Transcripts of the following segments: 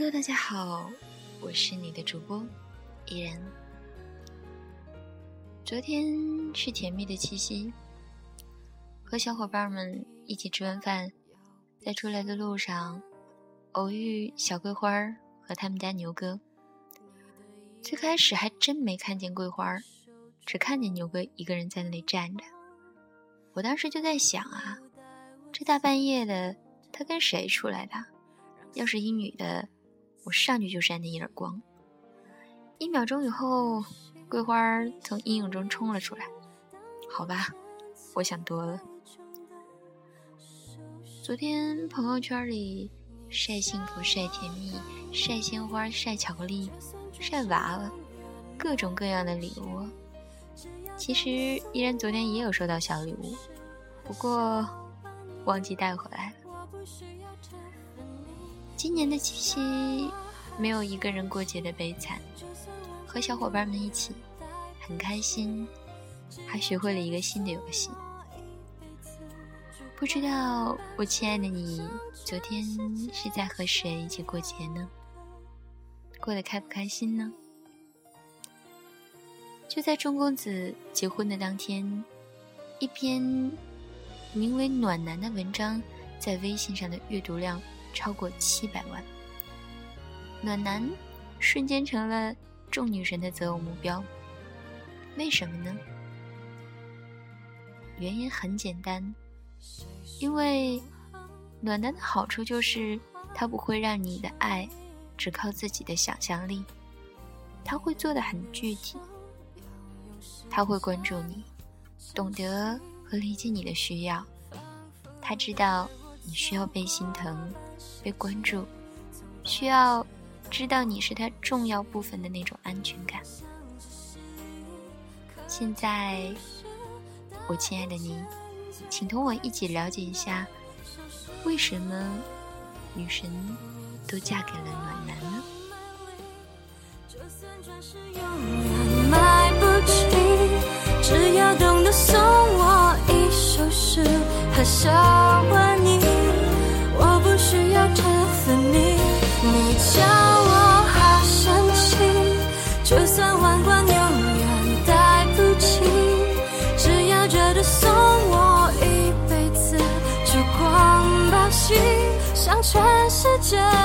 Hello，大家好，我是你的主播依然。昨天是甜蜜的七夕，和小伙伴们一起吃完饭，在出来的路上偶遇小桂花和他们家牛哥。最开始还真没看见桂花，只看见牛哥一个人在那里站着。我当时就在想啊，这大半夜的，他跟谁出来的？要是一女的，我上去就扇他一耳光。一秒钟以后，桂花从阴影中冲了出来。好吧，我想多了。昨天朋友圈里晒幸福、晒甜蜜、晒鲜花、晒巧克力。晒娃娃，各种各样的礼物。其实依然昨天也有收到小礼物，不过忘记带回来了。今年的七夕没有一个人过节的悲惨，和小伙伴们一起很开心，还学会了一个新的游戏。不知道我亲爱的你，昨天是在和谁一起过节呢？过得开不开心呢？就在钟公子结婚的当天，一篇名为《暖男》的文章在微信上的阅读量超过七百万。暖男瞬间成了众女神的择偶目标。为什么呢？原因很简单，因为暖男的好处就是他不会让你的爱。只靠自己的想象力，他会做的很具体。他会关注你，懂得和理解你的需要。他知道你需要被心疼、被关注，需要知道你是他重要部分的那种安全感。现在，我亲爱的你，请同我一起了解一下，为什么女神。都嫁给了暖男呢。只要懂得送我一首诗和小问世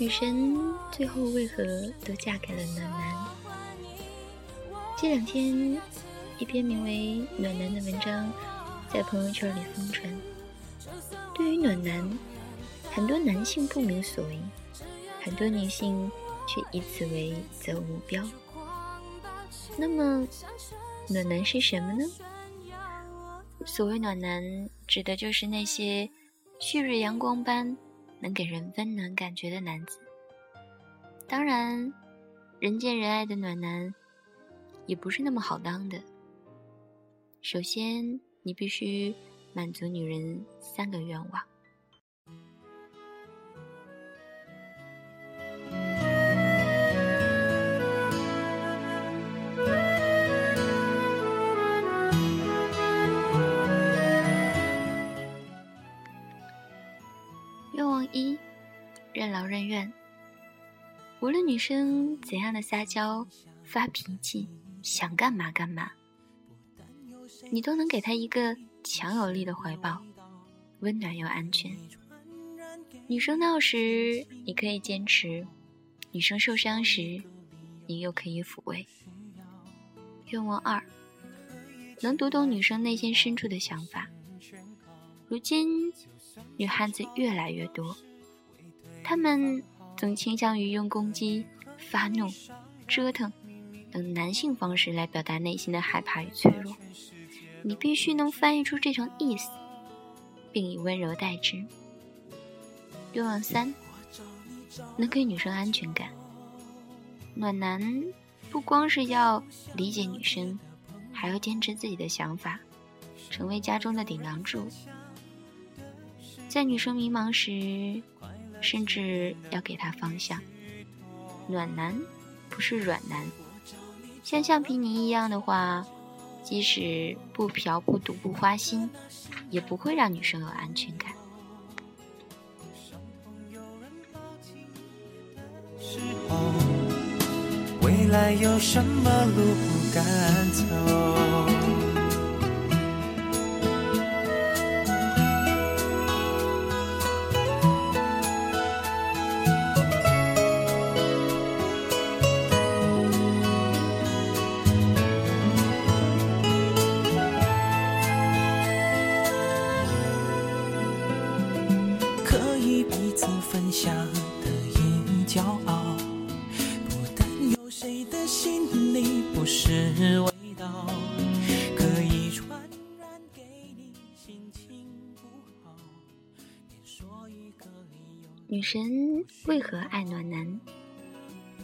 女神最后为何都嫁给了暖男？这两天，一篇名为《暖男》的文章在朋友圈里疯传。对于暖男，很多男性不明所以，很多女性却以此为择偶目标。那么，暖男是什么呢？所谓暖男，指的就是那些旭日阳光般。能给人温暖感觉的男子，当然，人见人爱的暖男也不是那么好当的。首先，你必须满足女人三个愿望。怨，无论女生怎样的撒娇、发脾气，想干嘛干嘛，你都能给她一个强有力的怀抱，温暖又安全。女生闹时，你可以坚持；女生受伤时，你又可以抚慰。愿望二，能读懂女生内心深处的想法。如今，女汉子越来越多。他们总倾向于用攻击、发怒、折腾等男性方式来表达内心的害怕与脆弱。你必须能翻译出这层意思，并以温柔待之。愿望三，能给女生安全感。暖男不光是要理解女生，还要坚持自己的想法，成为家中的顶梁柱。在女生迷茫时，甚至要给他方向。暖男不是软男，像橡皮泥一样的话，即使不嫖不赌不花心，也不会让女生有安全感。未来有什么路不敢走？谁的心里不是味道？可一传给你，心情不好。你说一个理由女神为何爱暖男？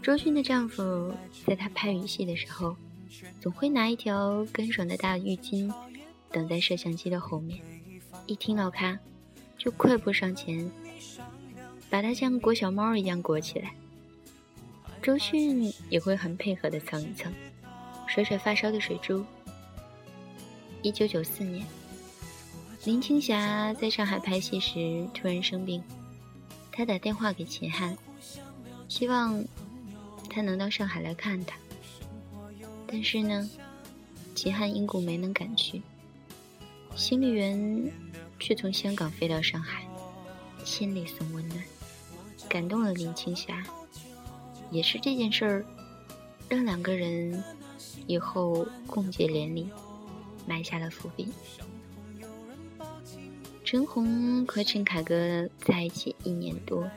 周迅的丈夫在她拍雨戏的时候，总会拿一条干爽的大浴巾等在摄像机的后面，一听到咔，就快步上前，把她像裹小猫一样裹起来。周迅也会很配合的蹭一蹭，甩甩发梢的水珠。一九九四年，林青霞在上海拍戏时突然生病。她打电话给秦汉，希望他能到上海来看她。但是呢，秦汉因故没能赶去。行李员却从香港飞到上海，千里送温暖，感动了林青霞。也是这件事儿，让两个人以后共结连理，埋下了伏笔。陈红和陈凯歌在一起一年多。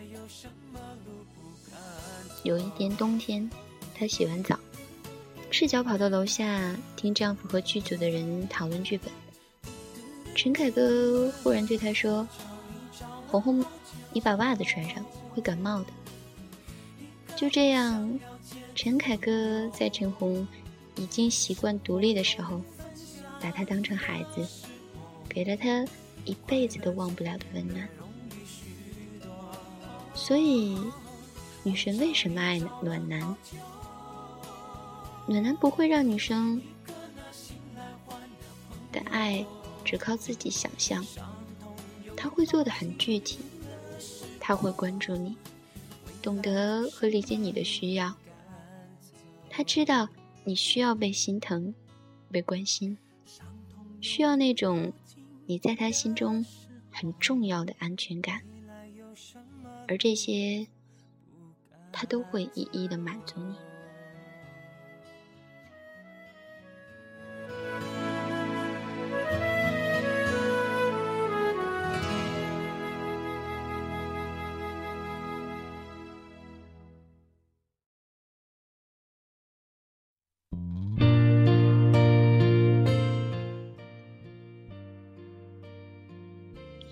有一天冬天，她洗完澡，赤脚跑到楼下听丈夫和剧组的人讨论剧本。陈凯歌忽然对她说：“红红，你把袜子穿上，会感冒的。”就这样，陈凯歌在陈红已经习惯独立的时候，把她当成孩子，给了她。一辈子都忘不了的温暖，所以女神为什么爱暖男？暖男不会让女生的爱只靠自己想象，他会做的很具体，他会关注你，懂得和理解你的需要，他知道你需要被心疼、被关心，需要那种。你在他心中很重要的安全感，而这些，他都会一一的满足你。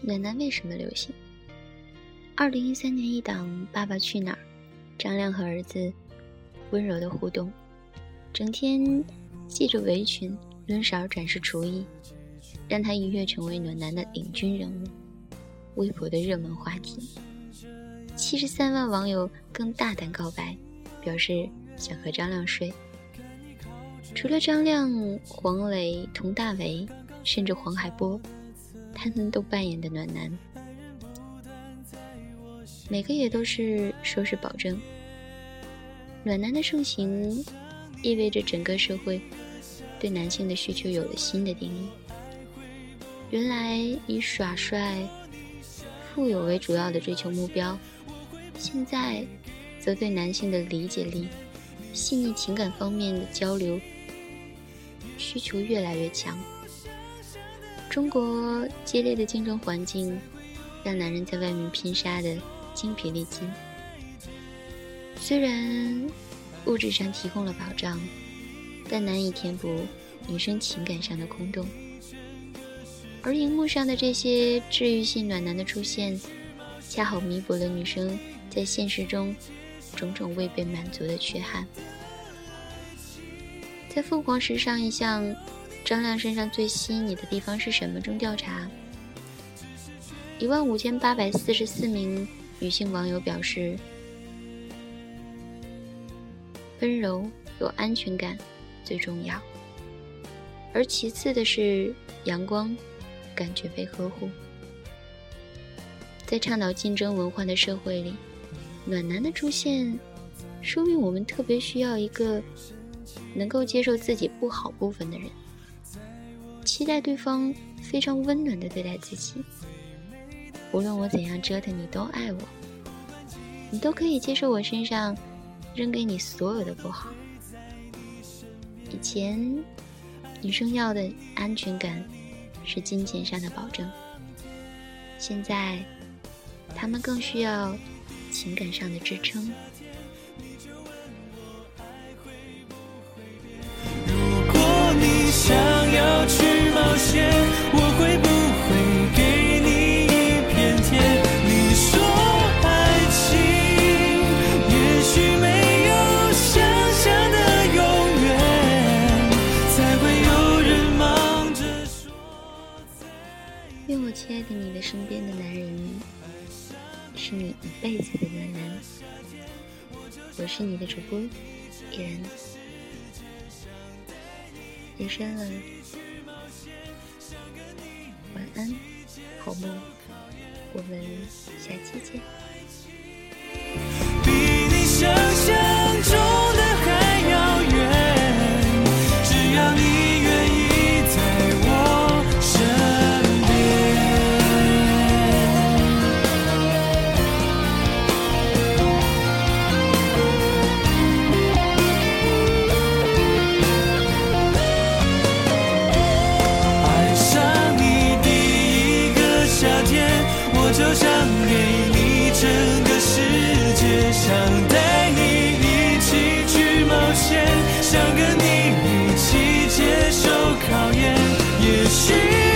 暖男为什么流行？二零一三年一档《爸爸去哪儿》，张亮和儿子温柔的互动，整天系着围裙抡勺展示厨艺，让他一跃成为暖男的领军人物，微博的热门话题。七十三万网友更大胆告白，表示想和张亮睡。除了张亮、黄磊、佟大为，甚至黄海波。他们都扮演的暖男，每个也都是收视保证。暖男的盛行，意味着整个社会对男性的需求有了新的定义。原来以耍帅、富有为主要的追求目标，现在则对男性的理解力、细腻情感方面的交流需求越来越强。中国激烈的竞争环境，让男人在外面拼杀的精疲力尽。虽然物质上提供了保障，但难以填补女生情感上的空洞。而荧幕上的这些治愈系暖男的出现，恰好弥补了女生在现实中种种未被满足的缺憾。在凤凰时尚一项张亮身上最吸引你的地方是什么中调查，一万五千八百四十四名女性网友表示，温柔有安全感最重要，而其次的是阳光，感觉被呵护。在倡导竞争文化的社会里，暖男的出现，说明我们特别需要一个。能够接受自己不好部分的人，期待对方非常温暖的对待自己。无论我怎样折腾，你都爱我，你都可以接受我身上扔给你所有的不好。以前，女生要的安全感是金钱上的保证，现在，她们更需要情感上的支撑。愿我亲爱的你的身边的男人是你一辈子的暖男。我是你的主播依然。夜深了，晚安，好梦，我们下期见。比你想象我就想给你整个世界想带你一起去冒险想跟你一起接受考验也许。